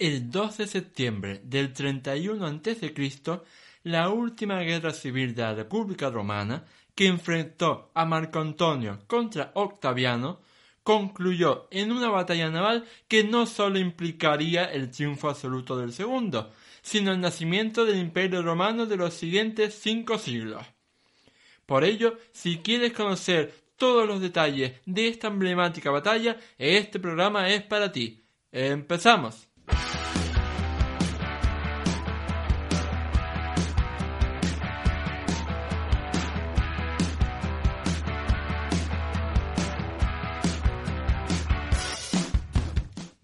El 2 de septiembre del 31 a.C., la última guerra civil de la República Romana, que enfrentó a Marco Antonio contra Octaviano, concluyó en una batalla naval que no sólo implicaría el triunfo absoluto del segundo, sino el nacimiento del Imperio Romano de los siguientes cinco siglos. Por ello, si quieres conocer todos los detalles de esta emblemática batalla, este programa es para ti. ¡Empezamos!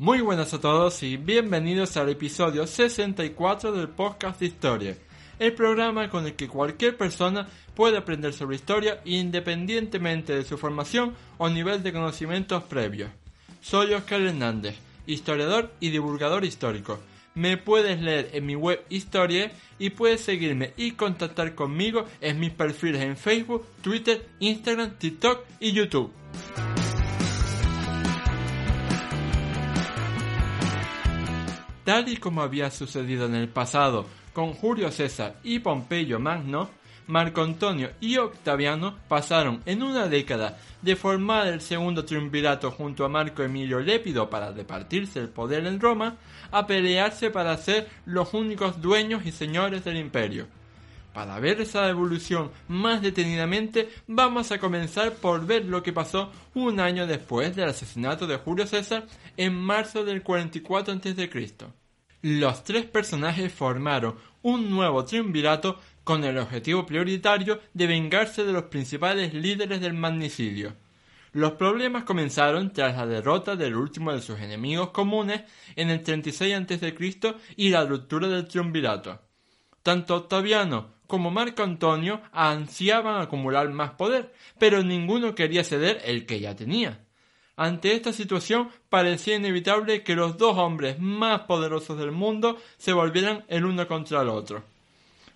Muy buenas a todos y bienvenidos al episodio 64 del podcast de Historia, el programa con el que cualquier persona puede aprender sobre historia independientemente de su formación o nivel de conocimientos previos. Soy Oscar Hernández, historiador y divulgador histórico. Me puedes leer en mi web Historia y puedes seguirme y contactar conmigo en mis perfiles en Facebook, Twitter, Instagram, TikTok y YouTube. Tal y como había sucedido en el pasado con Julio César y Pompeyo Magno, Marco Antonio y Octaviano pasaron en una década de formar el segundo triunvirato junto a Marco Emilio Lépido para repartirse el poder en Roma a pelearse para ser los únicos dueños y señores del imperio. Para ver esa evolución más detenidamente, vamos a comenzar por ver lo que pasó un año después del asesinato de Julio César en marzo del 44 a.C. Los tres personajes formaron un nuevo triunvirato con el objetivo prioritario de vengarse de los principales líderes del magnicidio. Los problemas comenzaron tras la derrota del último de sus enemigos comunes en el 36 a.C. y la ruptura del triunvirato. Tanto Octaviano como Marco Antonio ansiaban acumular más poder, pero ninguno quería ceder el que ya tenía. Ante esta situación parecía inevitable que los dos hombres más poderosos del mundo se volvieran el uno contra el otro.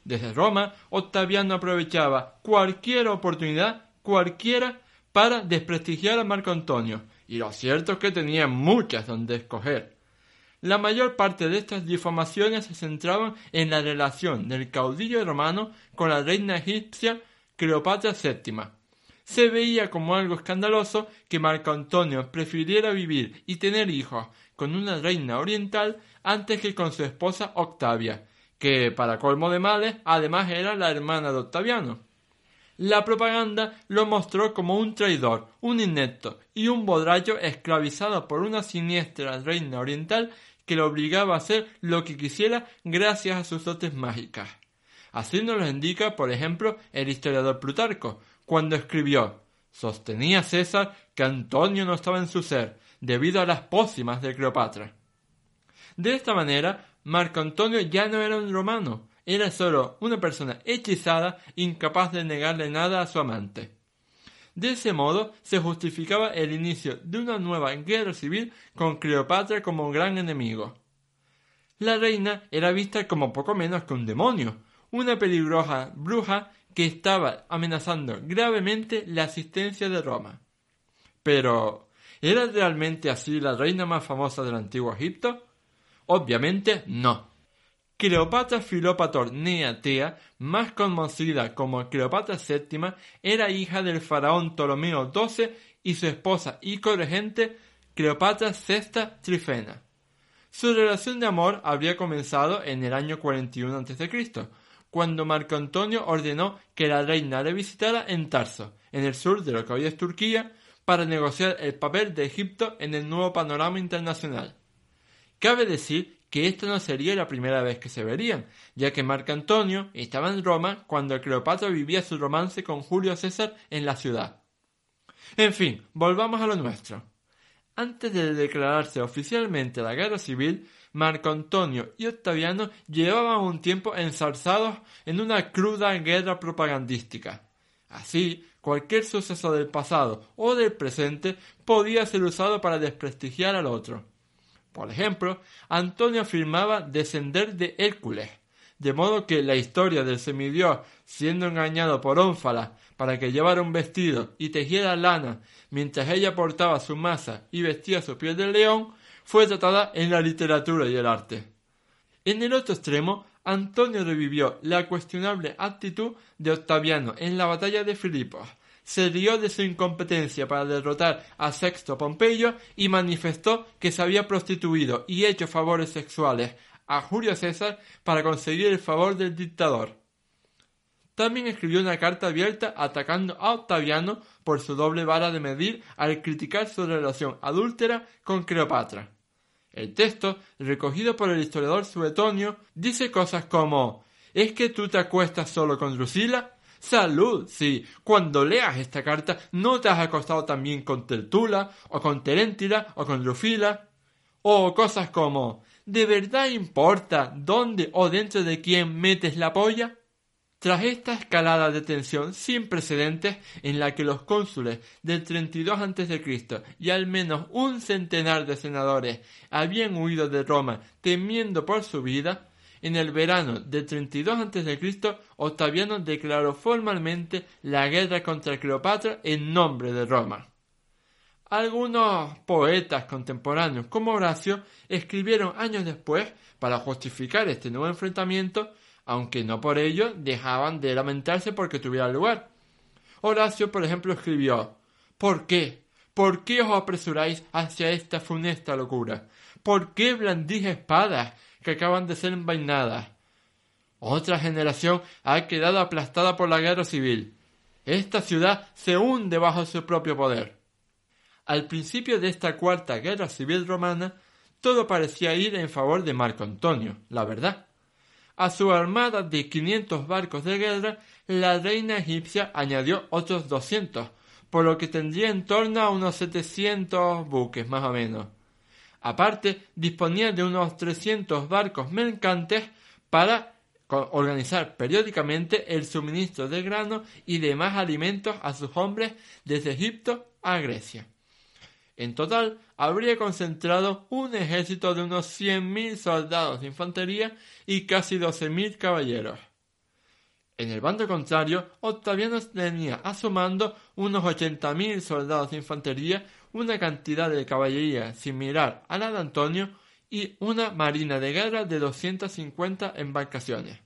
Desde Roma, Octaviano aprovechaba cualquier oportunidad, cualquiera, para desprestigiar a Marco Antonio, y lo cierto es que tenía muchas donde escoger. La mayor parte de estas difamaciones se centraban en la relación del caudillo romano con la reina egipcia Cleopatra VII. Se veía como algo escandaloso que Marco Antonio prefiriera vivir y tener hijos con una reina oriental antes que con su esposa Octavia, que, para colmo de males, además era la hermana de Octaviano. La propaganda lo mostró como un traidor, un inepto y un bodrallo esclavizado por una siniestra reina oriental que lo obligaba a hacer lo que quisiera gracias a sus dotes mágicas. Así nos lo indica, por ejemplo, el historiador Plutarco, cuando escribió Sostenía César que Antonio no estaba en su ser, debido a las pócimas de Cleopatra. De esta manera, Marco Antonio ya no era un romano, era solo una persona hechizada, incapaz de negarle nada a su amante. De ese modo se justificaba el inicio de una nueva guerra civil con Cleopatra como un gran enemigo. La reina era vista como poco menos que un demonio, una peligrosa bruja que estaba amenazando gravemente la asistencia de Roma. Pero, ¿era realmente así la reina más famosa del antiguo Egipto? Obviamente no. Cleopatra Filópator Neatea, más conocida como Cleopatra VII, era hija del faraón Ptolomeo XII y su esposa y corregente Cleopatra VI Trifena. Su relación de amor habría comenzado en el año 41 a.C., cuando Marco Antonio ordenó que la reina le visitara en Tarso, en el sur de lo que hoy es Turquía, para negociar el papel de Egipto en el nuevo panorama internacional. Cabe decir que esta no sería la primera vez que se verían, ya que Marco Antonio estaba en Roma cuando Cleopatra vivía su romance con Julio César en la ciudad. En fin, volvamos a lo nuestro. Antes de declararse oficialmente la guerra civil, Marco Antonio y Octaviano llevaban un tiempo ensarzados en una cruda guerra propagandística. Así, cualquier suceso del pasado o del presente podía ser usado para desprestigiar al otro. Por ejemplo, Antonio afirmaba descender de Hércules, de modo que la historia del semidios siendo engañado por Ónfala para que llevara un vestido y tejiera lana mientras ella portaba su masa y vestía su piel de león, fue tratada en la literatura y el arte. En el otro extremo, Antonio revivió la cuestionable actitud de Octaviano en la batalla de Filipos, se dio de su incompetencia para derrotar a Sexto Pompeyo y manifestó que se había prostituido y hecho favores sexuales a Julio César para conseguir el favor del dictador. También escribió una carta abierta atacando a Octaviano por su doble vara de medir al criticar su relación adúltera con Cleopatra. El texto, recogido por el historiador Suetonio, dice cosas como ¿Es que tú te acuestas solo con Drusila? Salud, sí. Cuando leas esta carta, no te has acostado también con Tertula, o con Teréntila, o con Drusila. O cosas como ¿De verdad importa dónde o dentro de quién metes la polla? Tras esta escalada de tensión sin precedentes en la que los cónsules del 32 a.C. y al menos un centenar de senadores habían huido de Roma temiendo por su vida, en el verano del 32 a.C., Octaviano declaró formalmente la guerra contra Cleopatra en nombre de Roma. Algunos poetas contemporáneos como Horacio escribieron años después para justificar este nuevo enfrentamiento aunque no por ello dejaban de lamentarse porque tuviera lugar. Horacio, por ejemplo, escribió ¿Por qué? ¿Por qué os apresuráis hacia esta funesta locura? ¿Por qué blandís espadas que acaban de ser envainadas? Otra generación ha quedado aplastada por la guerra civil. Esta ciudad se hunde bajo su propio poder. Al principio de esta cuarta guerra civil romana, todo parecía ir en favor de Marco Antonio, la verdad. A su armada de 500 barcos de guerra, la reina egipcia añadió otros 200, por lo que tendría en torno a unos 700 buques más o menos. Aparte, disponía de unos 300 barcos mercantes para organizar periódicamente el suministro de grano y demás alimentos a sus hombres desde Egipto a Grecia. En total, habría concentrado un ejército de unos 100.000 soldados de infantería y casi 12.000 caballeros. En el bando contrario, Octaviano tenía a su mando unos 80.000 soldados de infantería, una cantidad de caballería similar a la de Antonio y una marina de guerra de 250 embarcaciones.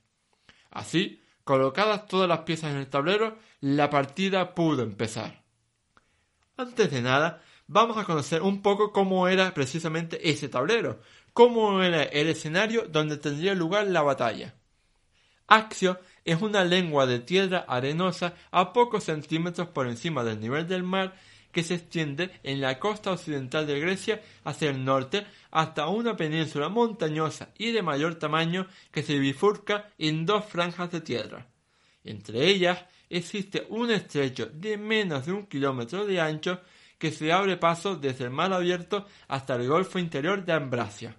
Así, colocadas todas las piezas en el tablero, la partida pudo empezar. Antes de nada, vamos a conocer un poco cómo era precisamente ese tablero, cómo era el escenario donde tendría lugar la batalla. Axio es una lengua de tierra arenosa a pocos centímetros por encima del nivel del mar que se extiende en la costa occidental de Grecia hacia el norte hasta una península montañosa y de mayor tamaño que se bifurca en dos franjas de tierra. Entre ellas existe un estrecho de menos de un kilómetro de ancho que se abre paso desde el mar abierto hasta el golfo interior de Ambracia.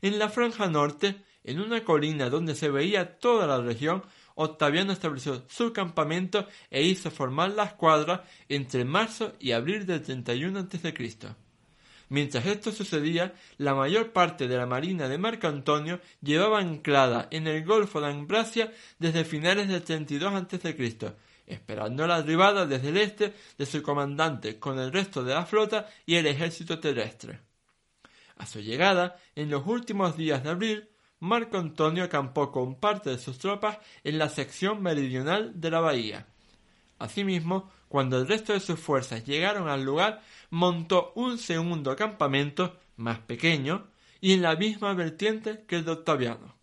En la franja norte, en una colina donde se veía toda la región, Octaviano estableció su campamento e hizo formar la escuadra entre marzo y abril del 31 a.C. Mientras esto sucedía, la mayor parte de la marina de Marco Antonio llevaba anclada en el Golfo de Ambracia desde finales del 32 a.C., esperando la arribada desde el este de su comandante con el resto de la flota y el ejército terrestre. A su llegada, en los últimos días de abril, Marco Antonio acampó con parte de sus tropas en la sección meridional de la bahía. Asimismo, cuando el resto de sus fuerzas llegaron al lugar, montó un segundo campamento, más pequeño, y en la misma vertiente que el de Octaviano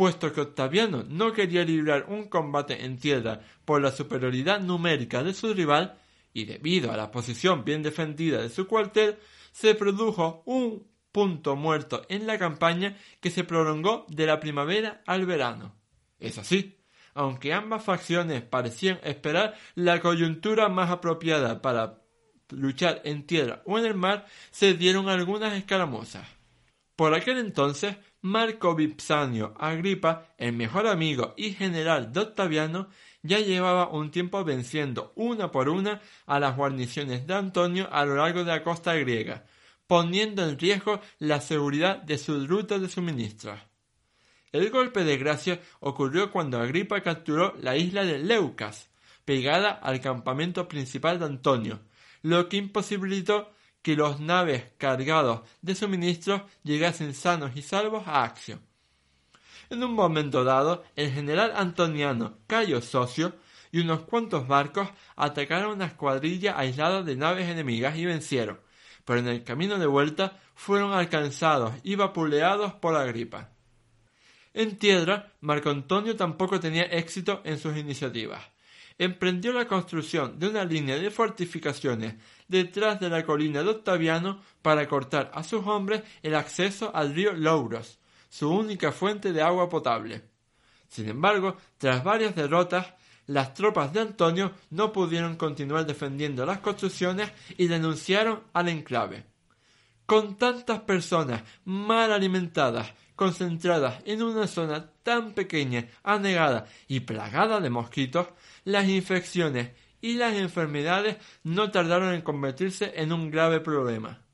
puesto que Octaviano no quería librar un combate en tierra por la superioridad numérica de su rival, y debido a la posición bien defendida de su cuartel, se produjo un punto muerto en la campaña que se prolongó de la primavera al verano. Es así, aunque ambas facciones parecían esperar la coyuntura más apropiada para luchar en tierra o en el mar, se dieron algunas escaramuzas. Por aquel entonces, Marco Vipsanio Agripa, el mejor amigo y general de Octaviano, ya llevaba un tiempo venciendo una por una a las guarniciones de Antonio a lo largo de la costa griega, poniendo en riesgo la seguridad de sus rutas de suministros. El golpe de gracia ocurrió cuando Agripa capturó la isla de Leucas, pegada al campamento principal de Antonio, lo que imposibilitó que los naves cargados de suministros llegasen sanos y salvos a Axio. En un momento dado, el general antoniano Cayo Socio y unos cuantos barcos atacaron una escuadrilla aislada de naves enemigas y vencieron, pero en el camino de vuelta fueron alcanzados y vapuleados por Agripa. En tierra, Marco Antonio tampoco tenía éxito en sus iniciativas. Emprendió la construcción de una línea de fortificaciones detrás de la colina de Octaviano para cortar a sus hombres el acceso al río Louros, su única fuente de agua potable. Sin embargo, tras varias derrotas, las tropas de Antonio no pudieron continuar defendiendo las construcciones y denunciaron al enclave. Con tantas personas mal alimentadas, concentradas en una zona tan pequeña, anegada y plagada de mosquitos, las infecciones y las enfermedades no tardaron en convertirse en un grave problema.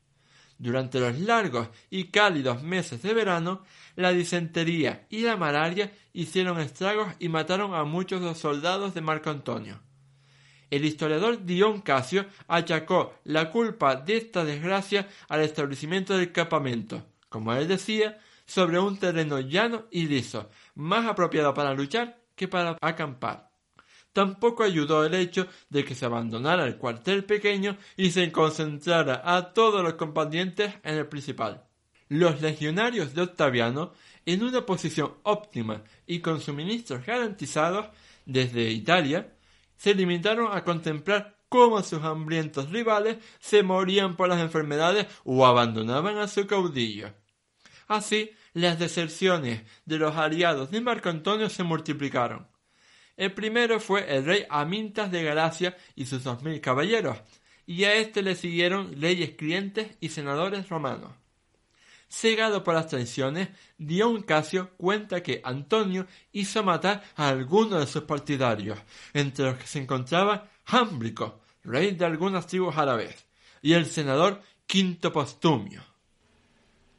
Durante los largos y cálidos meses de verano, la disentería y la malaria hicieron estragos y mataron a muchos de los soldados de Marco Antonio. El historiador Dion Casio achacó la culpa de esta desgracia al establecimiento del campamento, como él decía, sobre un terreno llano y liso, más apropiado para luchar que para acampar. Tampoco ayudó el hecho de que se abandonara el cuartel pequeño y se concentrara a todos los combatientes en el principal. Los legionarios de Octaviano, en una posición óptima y con suministros garantizados desde Italia, se limitaron a contemplar cómo sus hambrientos rivales se morían por las enfermedades o abandonaban a su caudillo. Así, las deserciones de los aliados de Marco Antonio se multiplicaron. El primero fue el rey Amintas de Galacia y sus dos mil caballeros, y a éste le siguieron leyes clientes y senadores romanos. Cegado por las traiciones, Dion Casio cuenta que Antonio hizo matar a algunos de sus partidarios, entre los que se encontraba Jámbrico, rey de algunas tribus árabes, y el senador Quinto Postumio.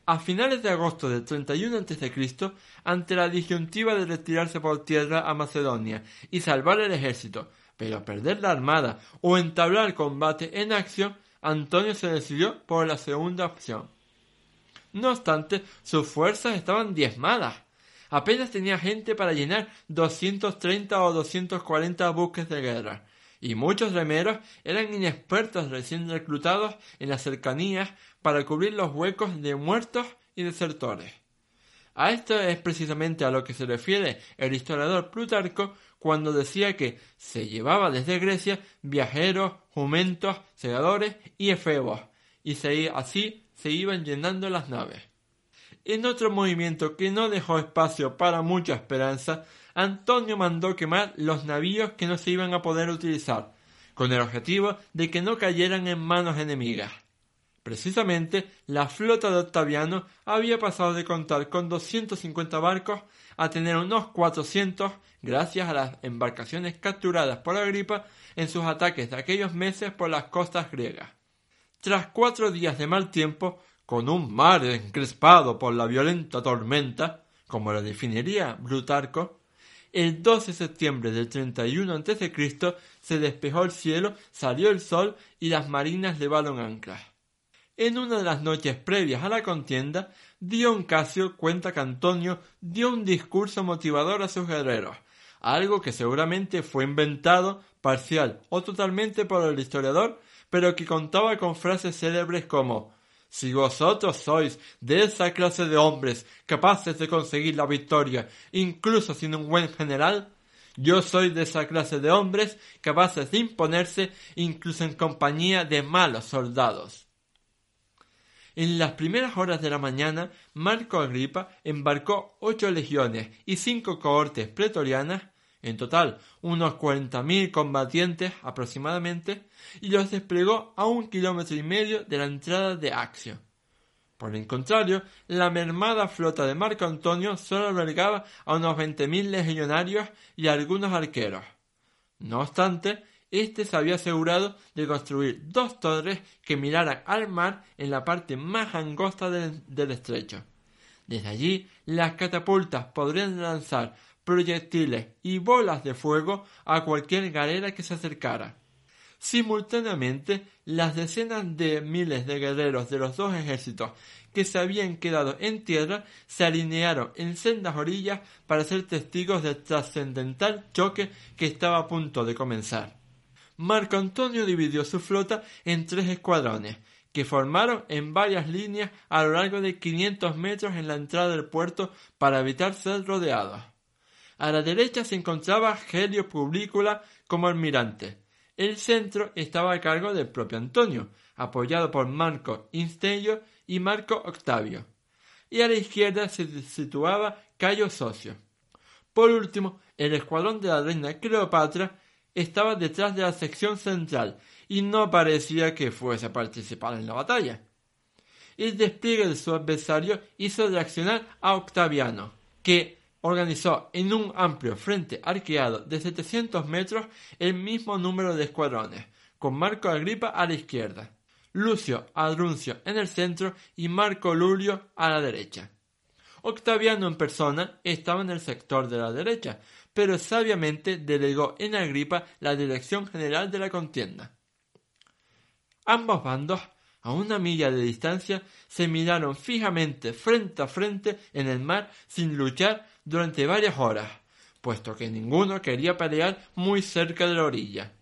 A finales de agosto del 31 a.C., ante la disyuntiva de retirarse por tierra a Macedonia y salvar el ejército, pero perder la armada o entablar combate en acción, Antonio se decidió por la segunda opción. No obstante, sus fuerzas estaban diezmadas. Apenas tenía gente para llenar 230 o 240 buques de guerra, y muchos remeros eran inexpertos recién reclutados en las cercanías para cubrir los huecos de muertos y desertores. A esto es precisamente a lo que se refiere el historiador Plutarco cuando decía que se llevaba desde Grecia viajeros, jumentos, segadores y efebos, y así se iban llenando las naves. En otro movimiento que no dejó espacio para mucha esperanza, Antonio mandó quemar los navíos que no se iban a poder utilizar, con el objetivo de que no cayeran en manos enemigas. Precisamente, la flota de Octaviano había pasado de contar con 250 barcos a tener unos 400 gracias a las embarcaciones capturadas por Agripa en sus ataques de aquellos meses por las costas griegas. Tras cuatro días de mal tiempo, con un mar encrespado por la violenta tormenta, como lo definiría Plutarco, el 12 de septiembre del 31 a.C. se despejó el cielo, salió el sol y las marinas levaron anclas. En una de las noches previas a la contienda, Dion Casio cuenta que Antonio dio un discurso motivador a sus guerreros, algo que seguramente fue inventado parcial o totalmente por el historiador, pero que contaba con frases célebres como si vosotros sois de esa clase de hombres capaces de conseguir la victoria, incluso sin un buen general, yo soy de esa clase de hombres capaces de imponerse incluso en compañía de malos soldados. En las primeras horas de la mañana, Marco Agripa embarcó ocho legiones y cinco cohortes pretorianas en total unos cuarenta mil combatientes aproximadamente, y los desplegó a un kilómetro y medio de la entrada de Axio. Por el contrario, la mermada flota de Marco Antonio solo albergaba a unos veinte mil legionarios y algunos arqueros. No obstante, éste se había asegurado de construir dos torres que miraran al mar en la parte más angosta del estrecho. Desde allí, las catapultas podrían lanzar proyectiles y bolas de fuego a cualquier galera que se acercara. Simultáneamente, las decenas de miles de guerreros de los dos ejércitos que se habían quedado en tierra se alinearon en sendas orillas para ser testigos del trascendental choque que estaba a punto de comenzar. Marco Antonio dividió su flota en tres escuadrones, que formaron en varias líneas a lo largo de 500 metros en la entrada del puerto para evitar ser rodeados. A la derecha se encontraba Helio Publicula como almirante. El centro estaba a cargo del propio Antonio, apoyado por Marco Instello y Marco Octavio. Y a la izquierda se situaba Cayo Socio. Por último, el escuadrón de la reina Cleopatra estaba detrás de la sección central y no parecía que fuese a participar en la batalla. El despliegue de su adversario hizo reaccionar a Octaviano, que organizó en un amplio frente arqueado de 700 metros el mismo número de escuadrones, con Marco Agripa a la izquierda, Lucio Adruncio en el centro y Marco Lulio a la derecha. Octaviano en persona estaba en el sector de la derecha, pero sabiamente delegó en Agripa la dirección general de la contienda. Ambos bandos, a una milla de distancia, se miraron fijamente frente a frente en el mar sin luchar durante varias horas, puesto que ninguno quería pelear muy cerca de la orilla.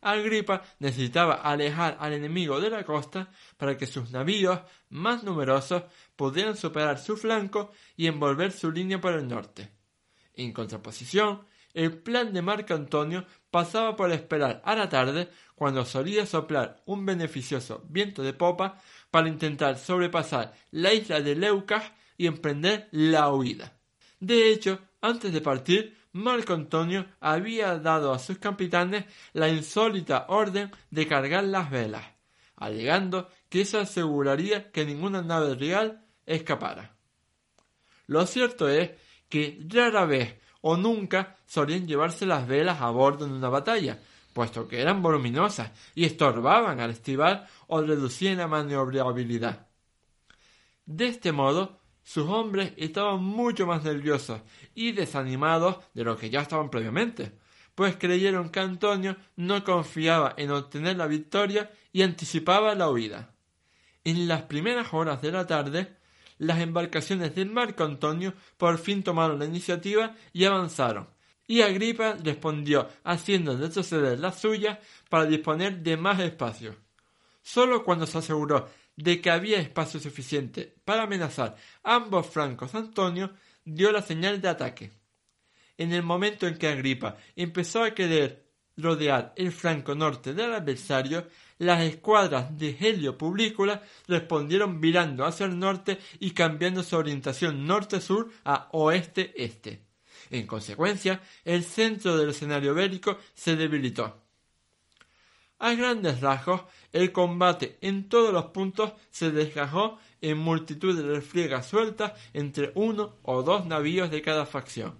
Agripa necesitaba alejar al enemigo de la costa para que sus navíos más numerosos pudieran superar su flanco y envolver su línea por el norte. En contraposición, el plan de Marco Antonio pasaba por esperar a la tarde, cuando solía soplar un beneficioso viento de popa, para intentar sobrepasar la isla de Leucas y emprender la huida. De hecho, antes de partir, Marco Antonio había dado a sus capitanes la insólita orden de cargar las velas, alegando que eso aseguraría que ninguna nave real escapara. Lo cierto es que rara vez o nunca solían llevarse las velas a bordo en una batalla, puesto que eran voluminosas y estorbaban al estibar o reducían la maniobrabilidad. De este modo, sus hombres estaban mucho más nerviosos y desanimados de lo que ya estaban previamente, pues creyeron que Antonio no confiaba en obtener la victoria y anticipaba la huida. En las primeras horas de la tarde, las embarcaciones del Marco Antonio por fin tomaron la iniciativa y avanzaron, y Agripa respondió haciendo retroceder las suyas para disponer de más espacio. Solo cuando se aseguró de que había espacio suficiente para amenazar ambos flancos Antonio dio la señal de ataque. En el momento en que Agripa empezó a querer rodear el flanco norte del adversario, las escuadras de Helio Publicula respondieron virando hacia el norte y cambiando su orientación norte-sur a oeste-este. En consecuencia, el centro del escenario bélico se debilitó. A grandes rasgos, el combate en todos los puntos se desgajó en multitud de refriegas sueltas entre uno o dos navíos de cada facción.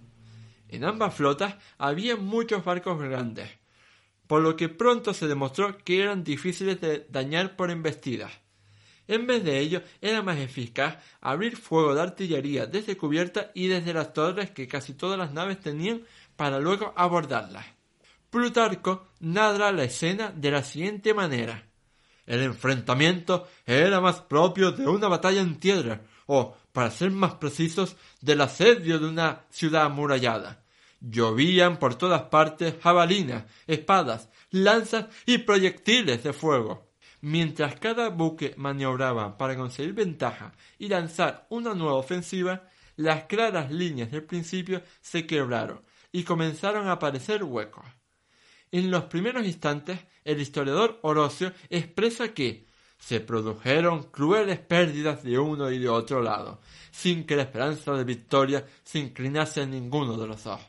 En ambas flotas había muchos barcos grandes, por lo que pronto se demostró que eran difíciles de dañar por embestidas. En vez de ello, era más eficaz abrir fuego de artillería desde cubierta y desde las torres que casi todas las naves tenían para luego abordarlas. Plutarco narra la escena de la siguiente manera. El enfrentamiento era más propio de una batalla en tierra, o, para ser más precisos, del asedio de una ciudad amurallada. Llovían por todas partes jabalinas, espadas, lanzas y proyectiles de fuego. Mientras cada buque maniobraba para conseguir ventaja y lanzar una nueva ofensiva, las claras líneas del principio se quebraron y comenzaron a aparecer huecos. En los primeros instantes, el historiador Orocio expresa que se produjeron crueles pérdidas de uno y de otro lado, sin que la esperanza de victoria se inclinase en ninguno de los dos.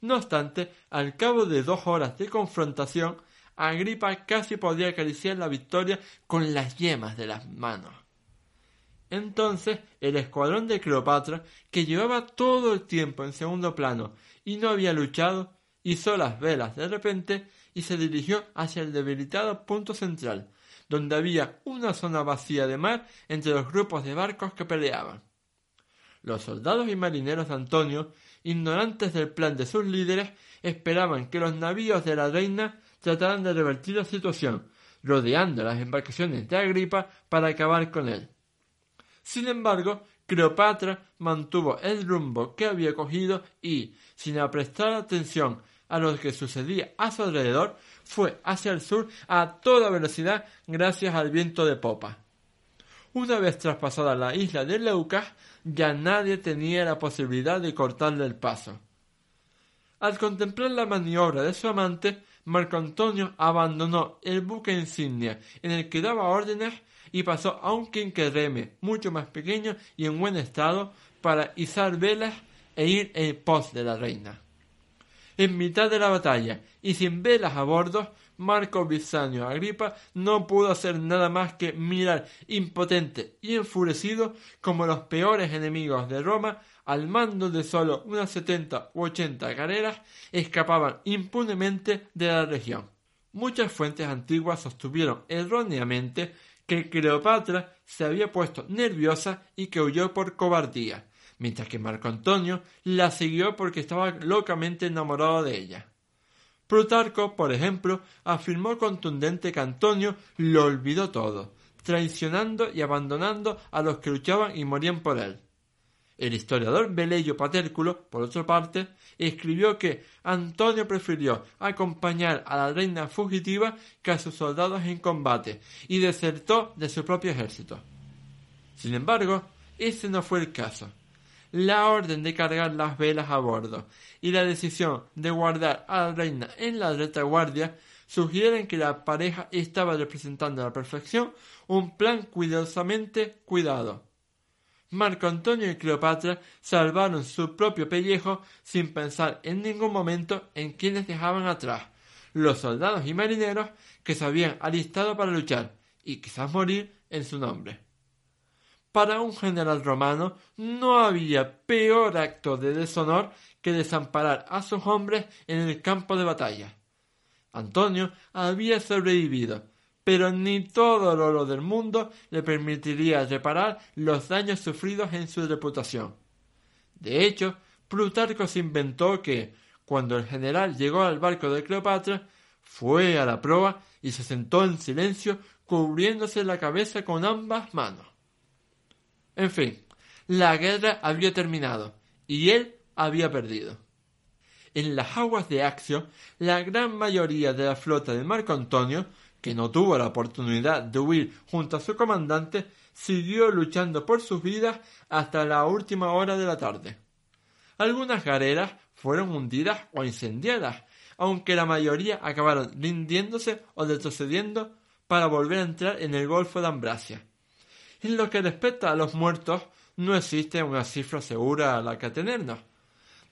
No obstante, al cabo de dos horas de confrontación, Agripa casi podía acariciar la victoria con las yemas de las manos. Entonces el escuadrón de Cleopatra, que llevaba todo el tiempo en segundo plano y no había luchado, hizo las velas de repente y se dirigió hacia el debilitado punto central, donde había una zona vacía de mar entre los grupos de barcos que peleaban. Los soldados y marineros de Antonio ignorantes del plan de sus líderes, esperaban que los navíos de la reina trataron de revertir la situación, rodeando las embarcaciones de Agripa para acabar con él. Sin embargo, Cleopatra mantuvo el rumbo que había cogido y, sin prestar atención a lo que sucedía a su alrededor, fue hacia el sur a toda velocidad gracias al viento de popa. Una vez traspasada la isla de Leucas, ya nadie tenía la posibilidad de cortarle el paso. Al contemplar la maniobra de su amante, Marco Antonio abandonó el buque insignia en el que daba órdenes y pasó a un quinquereme mucho más pequeño y en buen estado para izar velas e ir en pos de la reina. En mitad de la batalla y sin velas a bordo, Marco Bizanio Agripa no pudo hacer nada más que mirar impotente y enfurecido como los peores enemigos de Roma, al mando de solo unas setenta u ochenta carreras, escapaban impunemente de la región. Muchas fuentes antiguas sostuvieron erróneamente que Cleopatra se había puesto nerviosa y que huyó por cobardía, mientras que Marco Antonio la siguió porque estaba locamente enamorado de ella. Plutarco, por ejemplo, afirmó contundente que Antonio lo olvidó todo, traicionando y abandonando a los que luchaban y morían por él. El historiador Beleyo Patérculo, por otra parte, escribió que Antonio prefirió acompañar a la reina fugitiva que a sus soldados en combate y desertó de su propio ejército. Sin embargo, ese no fue el caso la orden de cargar las velas a bordo y la decisión de guardar a la reina en la retaguardia sugieren que la pareja estaba representando a la perfección un plan cuidadosamente cuidado. Marco Antonio y Cleopatra salvaron su propio pellejo sin pensar en ningún momento en quienes dejaban atrás, los soldados y marineros que se habían alistado para luchar y quizás morir en su nombre. Para un general romano no había peor acto de deshonor que desamparar a sus hombres en el campo de batalla. Antonio había sobrevivido, pero ni todo el oro del mundo le permitiría reparar los daños sufridos en su reputación. De hecho, Plutarco se inventó que, cuando el general llegó al barco de Cleopatra, fue a la proa y se sentó en silencio cubriéndose la cabeza con ambas manos. En fin, la guerra había terminado y él había perdido. En las aguas de Axio, la gran mayoría de la flota de Marco Antonio, que no tuvo la oportunidad de huir junto a su comandante, siguió luchando por sus vidas hasta la última hora de la tarde. Algunas galeras fueron hundidas o incendiadas, aunque la mayoría acabaron rindiéndose o retrocediendo para volver a entrar en el Golfo de Ambracia. En lo que respecta a los muertos, no existe una cifra segura a la que atenernos.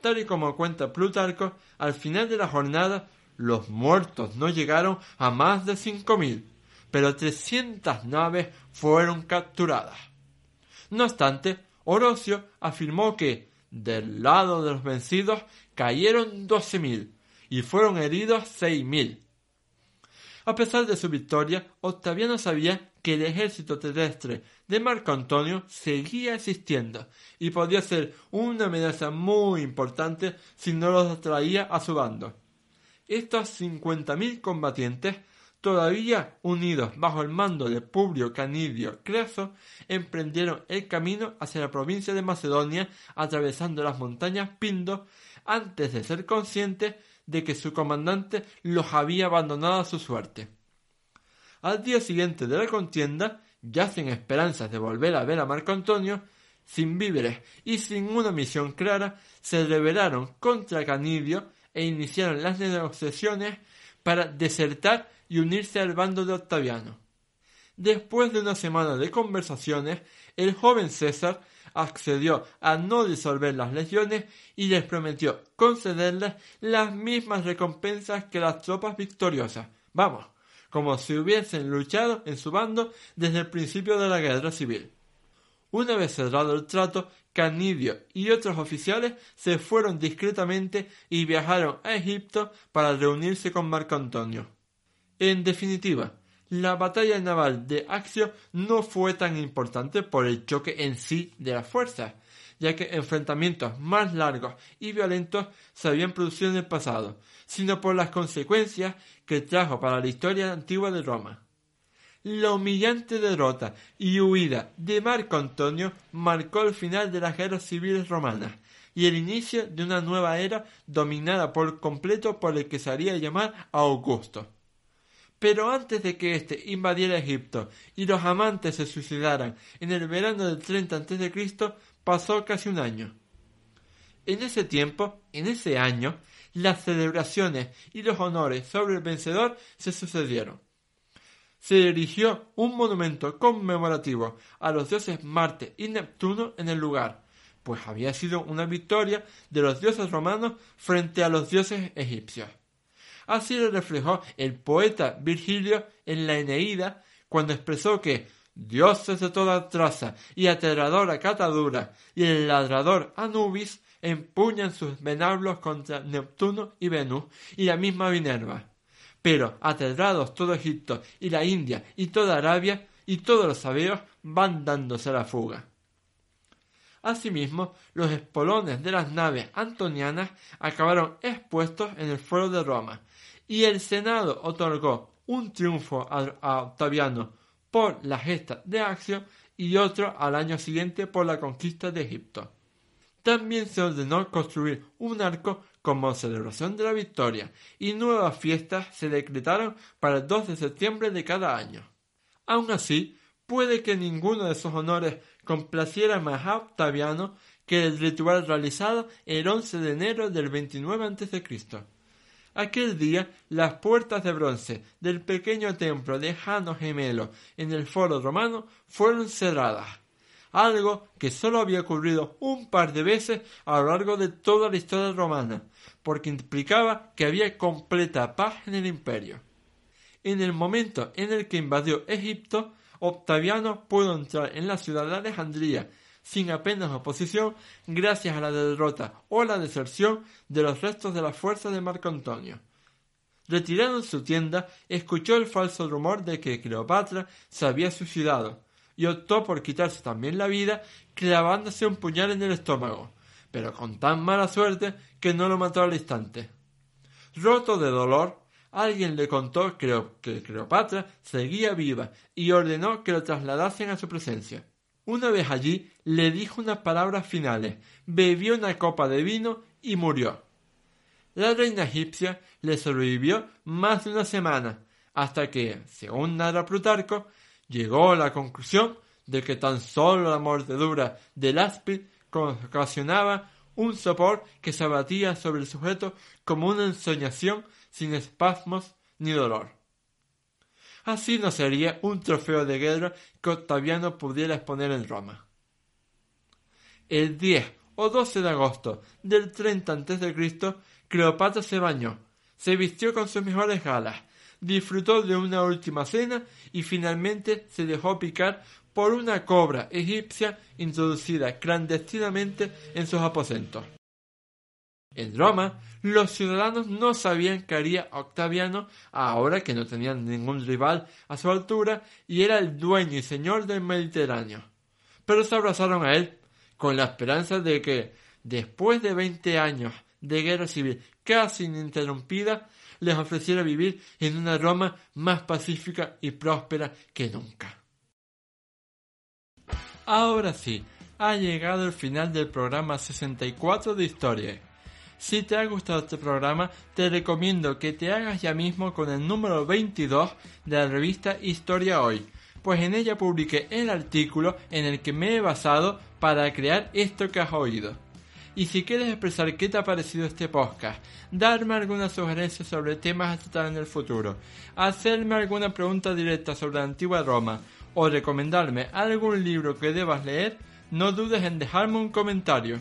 Tal y como cuenta Plutarco, al final de la jornada los muertos no llegaron a más de cinco mil, pero trescientas naves fueron capturadas. No obstante, Orocio afirmó que del lado de los vencidos cayeron doce mil y fueron heridos seis mil. A pesar de su victoria, Octaviano sabía que el ejército terrestre de Marco Antonio seguía existiendo y podía ser una amenaza muy importante si no los traía a su bando. Estos cincuenta mil combatientes, todavía unidos bajo el mando de Publio Canidio Creso, emprendieron el camino hacia la provincia de Macedonia atravesando las montañas Pindo antes de ser conscientes de que su comandante los había abandonado a su suerte. Al día siguiente de la contienda, ya sin esperanzas de volver a ver a Marco Antonio, sin víveres y sin una misión clara, se rebelaron contra Canidio e iniciaron las negociaciones para desertar y unirse al bando de Octaviano. Después de una semana de conversaciones, el joven César accedió a no disolver las legiones y les prometió concederles las mismas recompensas que las tropas victoriosas. Vamos, como si hubiesen luchado en su bando desde el principio de la guerra civil. Una vez cerrado el trato, Canidio y otros oficiales se fueron discretamente y viajaron a Egipto para reunirse con Marco Antonio. En definitiva, la batalla naval de Axio no fue tan importante por el choque en sí de las fuerzas, ya que enfrentamientos más largos y violentos se habían producido en el pasado, sino por las consecuencias que trajo para la historia antigua de Roma. La humillante derrota y huida de Marco Antonio marcó el final de las guerras civiles romanas y el inicio de una nueva era dominada por completo por el que se haría llamar Augusto. Pero antes de que éste invadiera Egipto y los amantes se suicidaran en el verano del 30 a.C., pasó casi un año. En ese tiempo, en ese año, las celebraciones y los honores sobre el vencedor se sucedieron. Se erigió un monumento conmemorativo a los dioses Marte y Neptuno en el lugar, pues había sido una victoria de los dioses romanos frente a los dioses egipcios. Así lo reflejó el poeta Virgilio en la Eneida cuando expresó que dioses de toda traza y aterradora catadura y el ladrador Anubis empuñan sus venablos contra Neptuno y Venus y la misma Minerva. Pero aterrados todo Egipto y la India y toda Arabia y todos los sabeos van dándose la fuga. Asimismo, los espolones de las naves antonianas acabaron expuestos en el foro de Roma, y el Senado otorgó un triunfo a, Octaviano por la gesta de Accio y otro al año siguiente por la conquista de Egipto. También se ordenó construir un arco como celebración de la victoria y nuevas fiestas se decretaron para el 2 de septiembre de cada año. Aun así, puede que ninguno de esos honores complaciera más a Octaviano que el ritual realizado el 11 de enero del 29 a.C. Aquel día las puertas de bronce del pequeño templo de Jano Gemelo en el foro romano fueron cerradas, algo que solo había ocurrido un par de veces a lo largo de toda la historia romana, porque implicaba que había completa paz en el imperio. En el momento en el que invadió Egipto, Octaviano pudo entrar en la ciudad de Alejandría sin apenas oposición gracias a la derrota o la deserción de los restos de la fuerza de Marco Antonio. Retirado en su tienda, escuchó el falso rumor de que Cleopatra se había suicidado y optó por quitarse también la vida clavándose un puñal en el estómago, pero con tan mala suerte que no lo mató al instante. Roto de dolor, alguien le contó que Cleopatra seguía viva y ordenó que lo trasladasen a su presencia. Una vez allí le dijo unas palabras finales, bebió una copa de vino y murió. La reina egipcia le sobrevivió más de una semana, hasta que, según narra Plutarco, llegó a la conclusión de que tan solo la mordedura del áspid ocasionaba un sopor que se abatía sobre el sujeto como una ensoñación sin espasmos ni dolor. Así no sería un trofeo de guerra que Octaviano pudiera exponer en Roma. El 10 o 12 de agosto del 30 a.C., Cleopatra se bañó, se vistió con sus mejores galas, disfrutó de una última cena y finalmente se dejó picar por una cobra egipcia introducida clandestinamente en sus aposentos. En Roma, los ciudadanos no sabían qué haría Octaviano ahora que no tenían ningún rival a su altura y era el dueño y señor del Mediterráneo. Pero se abrazaron a él con la esperanza de que, después de veinte años de guerra civil casi ininterrumpida, les ofreciera vivir en una Roma más pacífica y próspera que nunca. Ahora sí, ha llegado el final del programa 64 de Historia. Si te ha gustado este programa, te recomiendo que te hagas ya mismo con el número 22 de la revista Historia Hoy, pues en ella publiqué el artículo en el que me he basado para crear esto que has oído. Y si quieres expresar qué te ha parecido este podcast, darme alguna sugerencia sobre temas a tratar en el futuro, hacerme alguna pregunta directa sobre la antigua Roma o recomendarme algún libro que debas leer, no dudes en dejarme un comentario.